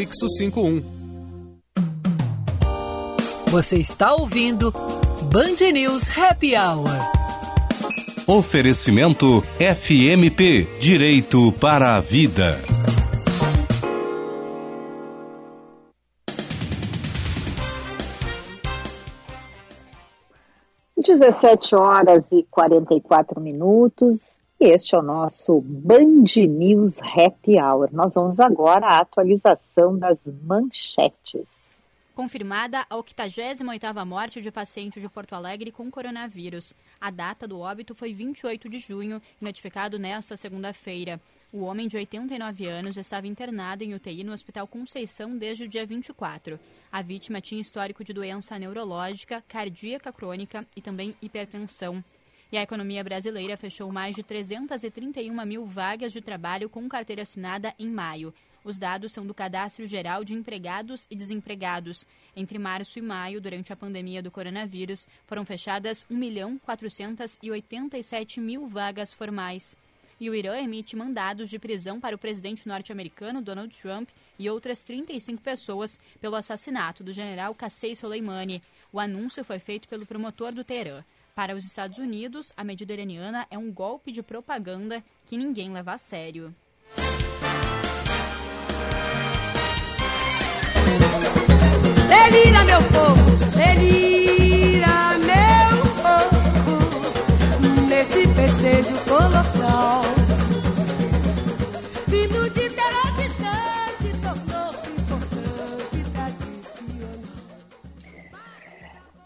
Prefixo 51. Você está ouvindo Band News Happy Hour. Oferecimento FMP Direito para a Vida. Dezessete horas e 44 minutos. Este é o nosso Band News Happy Hour. Nós vamos agora à atualização das manchetes. Confirmada a 88ª morte de paciente de Porto Alegre com coronavírus. A data do óbito foi 28 de junho, notificado nesta segunda-feira. O homem de 89 anos estava internado em UTI no Hospital Conceição desde o dia 24. A vítima tinha histórico de doença neurológica, cardíaca crônica e também hipertensão. E a economia brasileira fechou mais de 331 mil vagas de trabalho com carteira assinada em maio. Os dados são do Cadastro Geral de Empregados e Desempregados. Entre março e maio, durante a pandemia do coronavírus, foram fechadas 1 milhão 487 mil vagas formais. E o Irã emite mandados de prisão para o presidente norte-americano Donald Trump e outras 35 pessoas pelo assassinato do general Qassem Soleimani. O anúncio foi feito pelo promotor do Teherã. Para os Estados Unidos, a medida iraniana é um golpe de propaganda que ninguém leva a sério. Delira, meu povo, delira,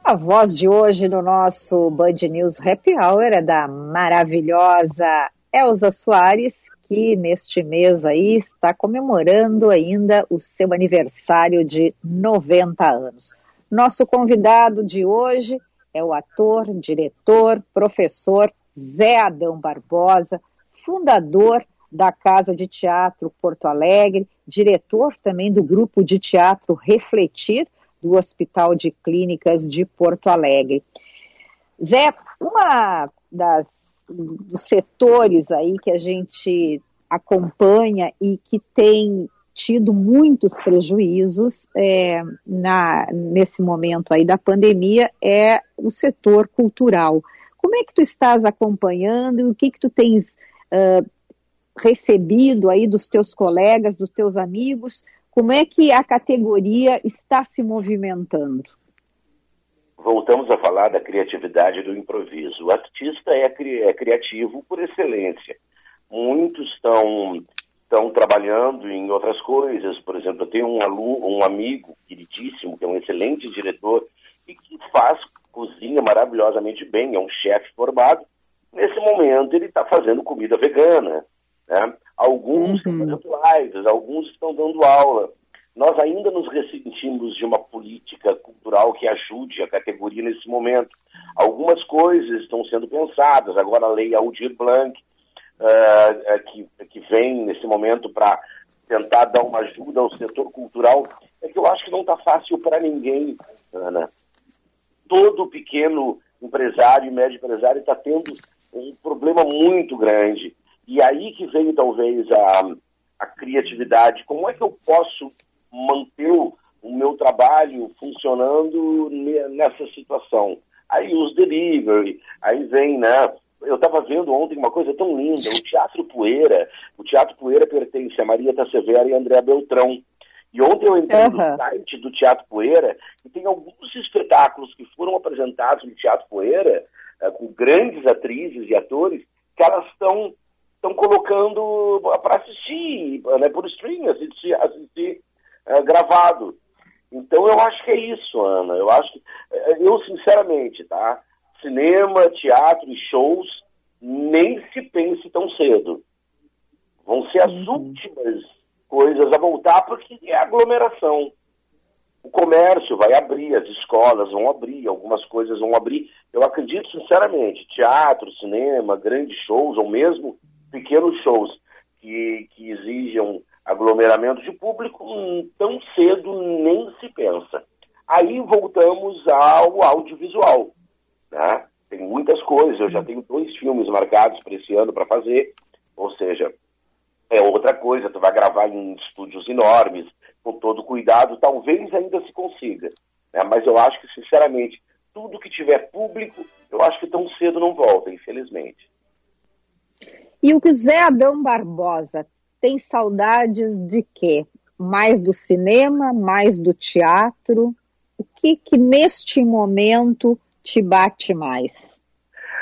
A voz de hoje no nosso Band News Happy Hour é da maravilhosa Elza Soares, que neste mês aí está comemorando ainda o seu aniversário de 90 anos. Nosso convidado de hoje é o ator, diretor, professor Zé Adão Barbosa, fundador da Casa de Teatro Porto Alegre, diretor também do grupo de teatro Refletir, do Hospital de Clínicas de Porto Alegre. Zé, uma dos setores aí que a gente acompanha e que tem tido muitos prejuízos é, na, nesse momento aí da pandemia é o setor cultural. Como é que tu estás acompanhando e o que que tu tens uh, recebido aí dos teus colegas, dos teus amigos? Como é que a categoria está se movimentando? Voltamos a falar da criatividade do improviso. O artista é, cri é criativo por excelência. Muitos estão estão trabalhando em outras coisas. Por exemplo, eu tenho um aluno, um amigo queridíssimo, que é um excelente diretor e que faz, cozinha maravilhosamente bem, é um chefe formado. Nesse momento ele está fazendo comida vegana. Né? Alguns estão fazendo lives, alguns estão dando aula. Nós ainda nos ressentimos de uma política cultural que ajude a categoria nesse momento. Algumas coisas estão sendo pensadas, agora a lei Aldir Blanc, uh, que, que vem nesse momento para tentar dar uma ajuda ao setor cultural, é que eu acho que não está fácil para ninguém, Ana. Todo pequeno empresário e médio empresário está tendo um problema muito grande. E aí que vem talvez a, a criatividade. Como é que eu posso manter o, o meu trabalho funcionando nessa situação? Aí os delivery, aí vem, né? Eu estava vendo ontem uma coisa tão linda, o Teatro Poeira. O Teatro Poeira pertence a Maria Severa e André Beltrão. E ontem eu entrei no site do Teatro Poeira e tem alguns espetáculos que foram apresentados no Teatro Poeira, eh, com grandes atrizes e atores, que elas estão estão colocando para assistir, né, por streaming, assistir, assistir eh, gravado. Então eu acho que é isso, Ana. Eu acho que, eh, eu sinceramente, tá? Cinema, teatro e shows nem se pense tão cedo. Vão ser as últimas coisas a voltar porque é aglomeração. O comércio vai abrir, as escolas vão abrir, algumas coisas vão abrir. Eu acredito sinceramente, teatro, cinema, grandes shows ou mesmo pequenos shows que, que exijam aglomeramento de público, hum, tão cedo nem se pensa. Aí voltamos ao audiovisual. Né? Tem muitas coisas, eu já tenho dois filmes marcados para esse ano para fazer, ou seja, é outra coisa, tu vai gravar em estúdios enormes, com todo cuidado, talvez ainda se consiga. Né? Mas eu acho que, sinceramente, tudo que tiver público, eu acho que tão cedo não volta, infelizmente. E o Zé Adão Barbosa tem saudades de quê? Mais do cinema, mais do teatro? O que que neste momento te bate mais?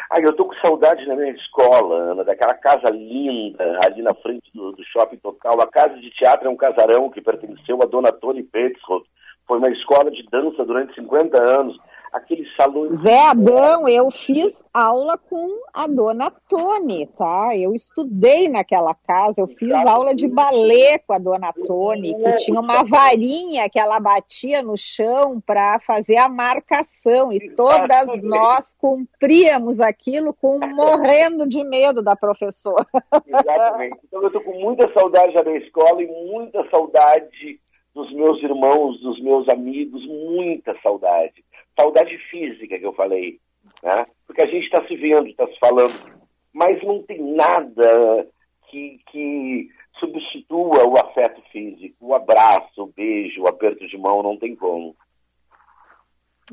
Ah, eu tô com saudade da minha escola, Ana, daquela casa linda ali na frente do, do shopping total. A casa de teatro é um casarão que pertenceu a dona Tony Petzroth. Foi uma escola de dança durante 50 anos aqueles salões. Zé Adão, eu fiz aula com a dona Tony, tá? Eu estudei naquela casa, eu fiz aula de balé com a dona Tony, que tinha uma varinha que ela batia no chão para fazer a marcação e todas nós cumpríamos aquilo com morrendo de medo da professora. Exatamente. Então eu tô com muita saudade da minha escola e muita saudade dos meus irmãos, dos meus amigos, muita saudade saudade física que eu falei, né? Porque a gente está se vendo, está se falando, mas não tem nada que, que substitua o afeto físico, o abraço, o beijo, o aperto de mão, não tem como.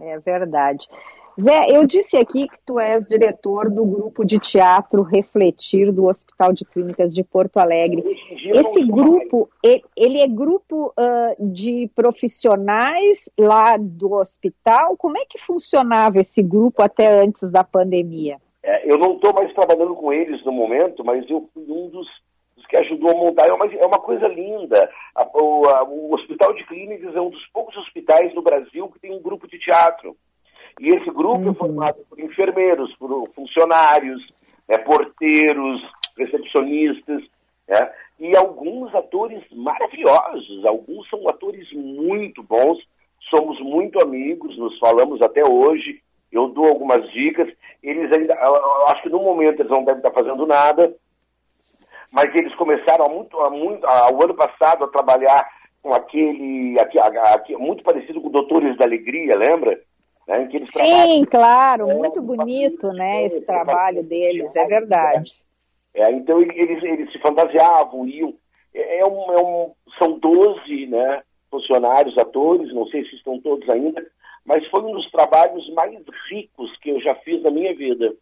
É verdade. Zé, eu disse aqui que tu és diretor do grupo de teatro Refletir do Hospital de Clínicas de Porto Alegre. Esse grupo, ele é grupo uh, de profissionais lá do hospital? Como é que funcionava esse grupo até antes da pandemia? É, eu não estou mais trabalhando com eles no momento, mas eu fui um dos, dos que ajudou a montar. É uma, é uma coisa linda. A, o, a, o Hospital de Clínicas é um dos poucos hospitais no Brasil que tem um grupo de teatro. E esse grupo uhum. é formado por enfermeiros, por funcionários, né, porteiros, recepcionistas, né, e alguns atores maravilhosos, alguns são atores muito bons, somos muito amigos, nos falamos até hoje, eu dou algumas dicas, eles ainda, acho que no momento eles não devem estar fazendo nada, mas eles começaram há muito, há muito, ao ano passado a trabalhar com aquele, aquele, aquele muito parecido com Doutores da Alegria, lembra? Né, Sim, claro, muito bonito, né, esse trabalho deles, é verdade. É, então eles, eles se fantasiavam, iam. É, é um, é um, são 12 né, funcionários, atores, não sei se estão todos ainda, mas foi um dos trabalhos mais ricos que eu já fiz na minha vida.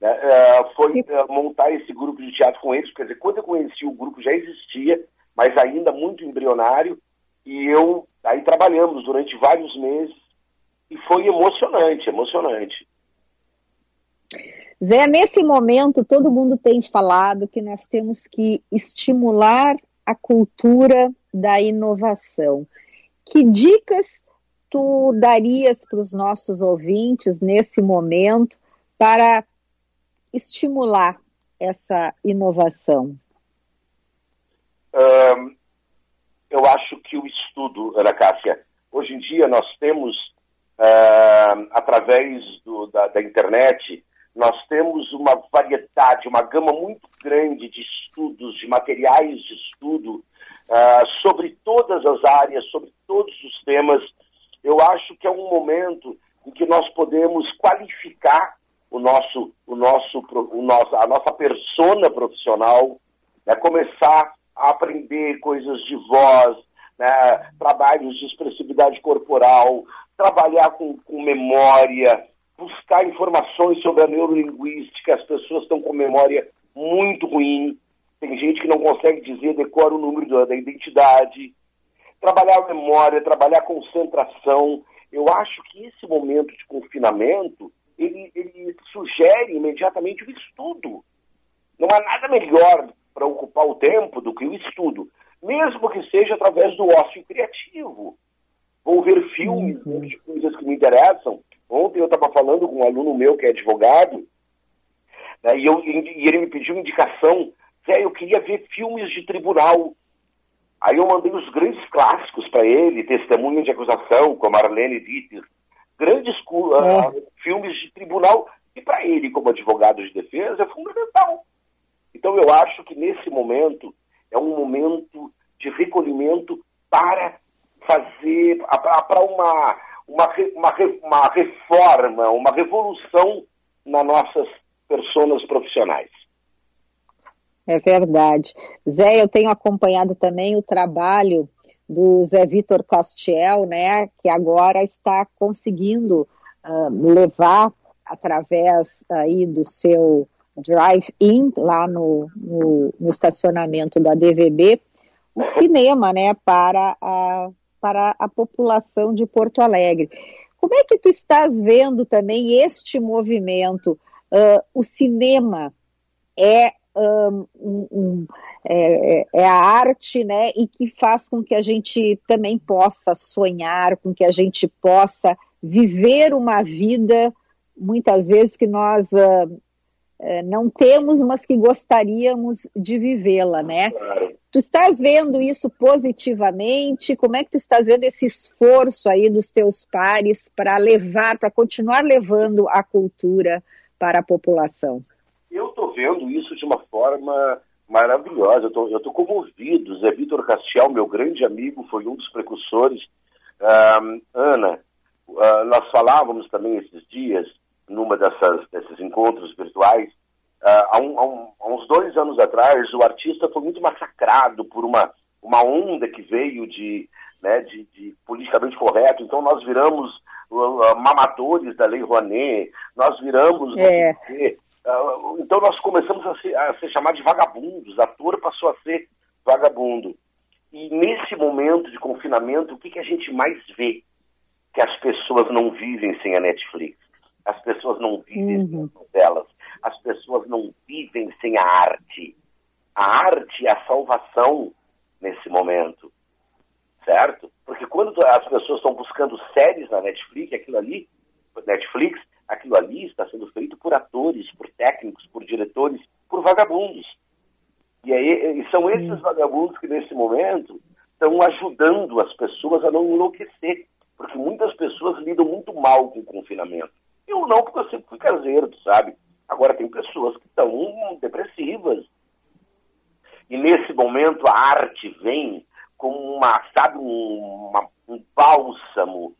Né? É, foi é, montar esse grupo de teatro com eles, quer dizer, quando eu conheci o grupo já existia, mas ainda muito embrionário, e eu aí trabalhamos durante vários meses e foi emocionante, emocionante. Zé, nesse momento todo mundo tem falado que nós temos que estimular a cultura da inovação. Que dicas tu darias para os nossos ouvintes nesse momento para estimular essa inovação? Ahn, eu acho que o estudo, Ana Cássia, hoje em dia nós temos, ah, através do- da, da internet, nós temos uma variedade, uma gama muito grande de estudos, de materiais de estudo ah, sobre todas as áreas, sobre todos os temas. Eu acho que é um momento em que nós podemos qualificar o nosso, o nosso, o nosso, a nossa persona profissional, né, começar a aprender coisas de voz, né, trabalhos de expressividade corporal, trabalhar com, com memória, buscar informações sobre a neurolinguística. As pessoas estão com memória muito ruim. Tem gente que não consegue dizer, decora o número da, da identidade. Trabalhar a memória, trabalhar a concentração. Eu acho que esse momento de confinamento, ele, ele sugere imediatamente o estudo. Não há nada melhor para ocupar o tempo do que o estudo, mesmo que seja através do ócio criativo. Vou ver filmes de coisas que me interessam. Ontem eu estava falando com um aluno meu que é advogado, né, e, eu, e ele me pediu indicação. Zé, eu queria ver filmes de tribunal. Aí eu mandei os grandes clássicos para ele, Testemunha de Acusação, com a Marlene Dieter. Grandes ah, filmes de tribunal. E para ele, como advogado de defesa, é fundamental. Então eu acho que nesse momento é um momento de recolhimento para fazer, para uma, uma, uma, uma reforma, uma revolução nas nossas personas profissionais. É verdade. Zé, eu tenho acompanhado também o trabalho do Zé Vitor Castiel, né, que agora está conseguindo ah, levar através aí do seu drive-in lá no, no, no estacionamento da DVB o cinema, né, para a, para a população de Porto Alegre. Como é que tu estás vendo também este movimento? Ah, o cinema é um, um- um- é, é- é a arte, né, e que faz com que a gente também possa sonhar, com que a gente possa viver uma vida, muitas vezes que nós ah, eh, não temos, mas que gostaríamos de vivê-la, né? Tu estás vendo isso positivamente? Como é que tu estás vendo esse esforço aí dos teus pares para levar, para continuar levando a cultura para a população? Eu estou vendo isso de uma forma maravilhosa, eu estou comovido. Zé Vitor Castiel, meu grande amigo, foi um dos precursores. Ahm, Ana, ah, nós falávamos também esses dias, numa dessas, desses encontros virtuais, ah, há, um- há um- há uns dois anos atrás, o artista foi muito massacrado por uma, uma onda que veio de, né, de, de politicamente correto. Então nós viramos ah, mamadores da Lei Rouanet, nós viramos É. ah, então nós começamos a ser, a ser chamados de vagabundos, ator passou a ser vagabundo. E nesse momento de confinamento, o que, que a gente mais vê? Que as pessoas não vivem sem a Netflix, as pessoas não vivem sem as novelas, as pessoas não vivem sem a arte. A arte é a salvação nesse momento, certo? Porque quando as pessoas estão buscando séries na Netflix, aquilo ali, Netflix, aquilo ali está sendo feito por atores, por técnicos, por diretores, por vagabundos. E, aí, e são esses vagabundos que, nesse momento, estão ajudando as pessoas a não enlouquecer. Porque muitas pessoas lidam muito mal com o confinamento. Eu não, porque eu sempre fui caseiro, tu sabe? Agora, tem pessoas que estão depressivas. E nesse momento, a arte vem como uma, sabe, um, uma- um bálsamo,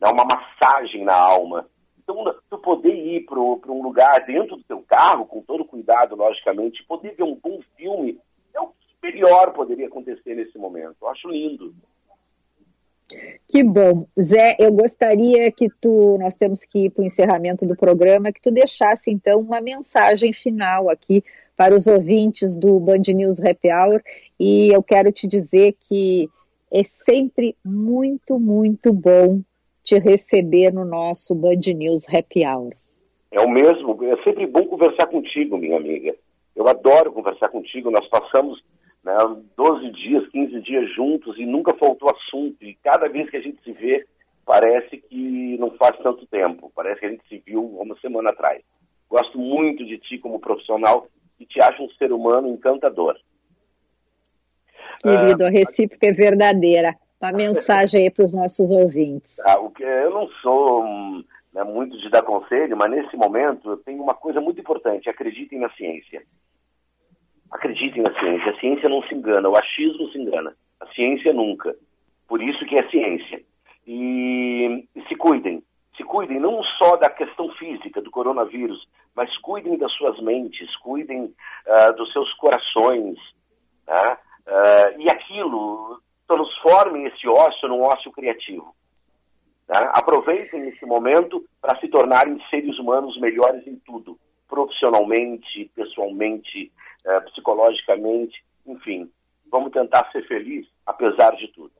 né, uma massagem na alma. Então, tu poder ir para um lugar dentro do teu carro, com todo cuidado, logicamente, poder ver um bom filme, é o que melhor poderia acontecer nesse momento. Eu acho lindo. Que bom. Zé, eu gostaria que tu, nós temos que ir para o encerramento do programa, que tu deixasse então uma mensagem final aqui para os ouvintes do Band News Happy Hour e eu quero te dizer que é sempre muito, muito bom te receber no nosso Band News Happy Hour. É o mesmo, é sempre bom conversar contigo, minha amiga. Eu adoro conversar contigo. Nós passamos né, 12 dias, 15 dias juntos e nunca faltou assunto. E cada vez que a gente se vê, parece que não faz tanto tempo. Parece que a gente se viu uma semana atrás. Gosto muito de ti como profissional e te acho um ser humano encantador. Querido, a recíproca é verdadeira. Uma mensagem aí para os nossos ouvintes. Ah, o que, eu não sou né, muito de dar conselho, mas nesse momento eu tenho uma coisa muito importante: acreditem na ciência. Acreditem na ciência. A ciência não se engana, o achismo se engana. A ciência nunca. Por isso que é ciência. E, e se cuidem. Se cuidem não só da questão física do coronavírus, mas cuidem das suas mentes, cuidem ah, dos seus corações. Tá? Ah, e aquilo, transformem esse ócio num ócio criativo. Tá? Aproveitem esse momento para se tornarem seres humanos melhores em tudo, profissionalmente, pessoalmente, eh, psicologicamente, enfim. Vamos tentar ser felizes, apesar de tudo.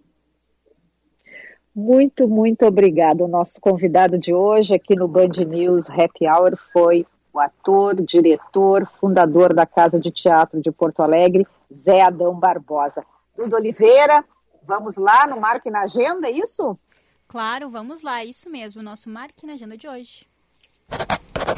Muito, muito obrigado. O nosso convidado de hoje aqui no Band News Happy Hour foi o ator, diretor, fundador da Casa de Teatro de Porto Alegre, Zé Adão Barbosa. Duda Oliveira, vamos lá no Marque na Agenda, é isso? Claro, vamos lá, isso mesmo, nosso Marque na Agenda de hoje.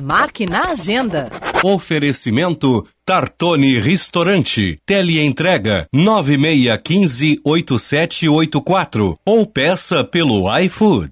Marque na agenda. Oferecimento Tartone Restaurante. Teleentrega 9615-8784 ou peça pelo iFood.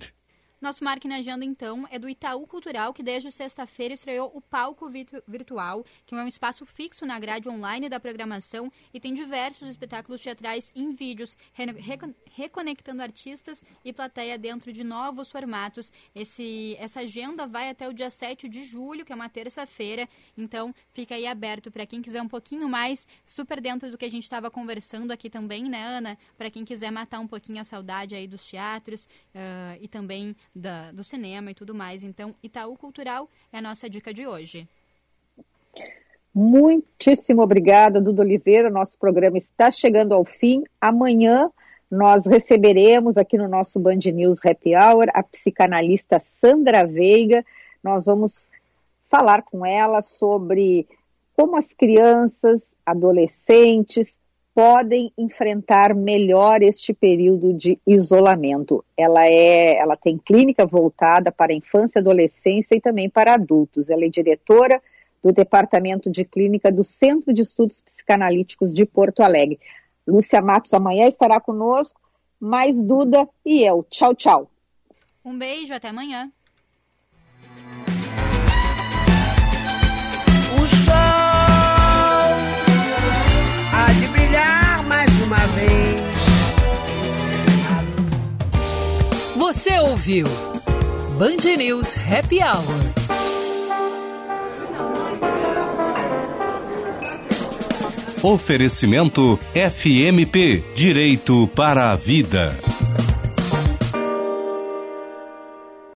Nosso Marque na Agenda, então, é do Itaú Cultural, que desde sexta-feira estreou o Palco Virtu- Virtual, que é um espaço fixo na grade online da programação e tem diversos espetáculos teatrais em vídeos, re- recon- reconectando artistas e plateia dentro de novos formatos. Esse, essa agenda vai até o dia 7 de julho, que é uma terça-feira, então fica aí aberto para quem quiser um pouquinho mais, super dentro do que a gente estava conversando aqui também, né, Ana? Para quem quiser matar um pouquinho a saudade aí dos teatros ah, e também da- do cinema e tudo mais. Então, Itaú Cultural é a nossa dica de hoje. Muitíssimo obrigada, Duda Oliveira. Nosso programa está chegando ao fim. Amanhã nós receberemos aqui no nosso Band News Happy Hour a psicanalista Sandra Veiga. Nós vamos falar com ela sobre como as crianças, adolescentes podem enfrentar melhor este período de isolamento. Ela é, ela tem clínica voltada para infância adolescência e também para adultos. Ela é diretora do Departamento de Clínica do Centro de Estudos Psicanalíticos de Porto Alegre. Lúcia Matos amanhã estará conosco, mais Duda e eu. Tchau, tchau. Um beijo, até amanhã. Você ouviu Band News Happy Hour. Oferecimento FMP Direito para a Vida.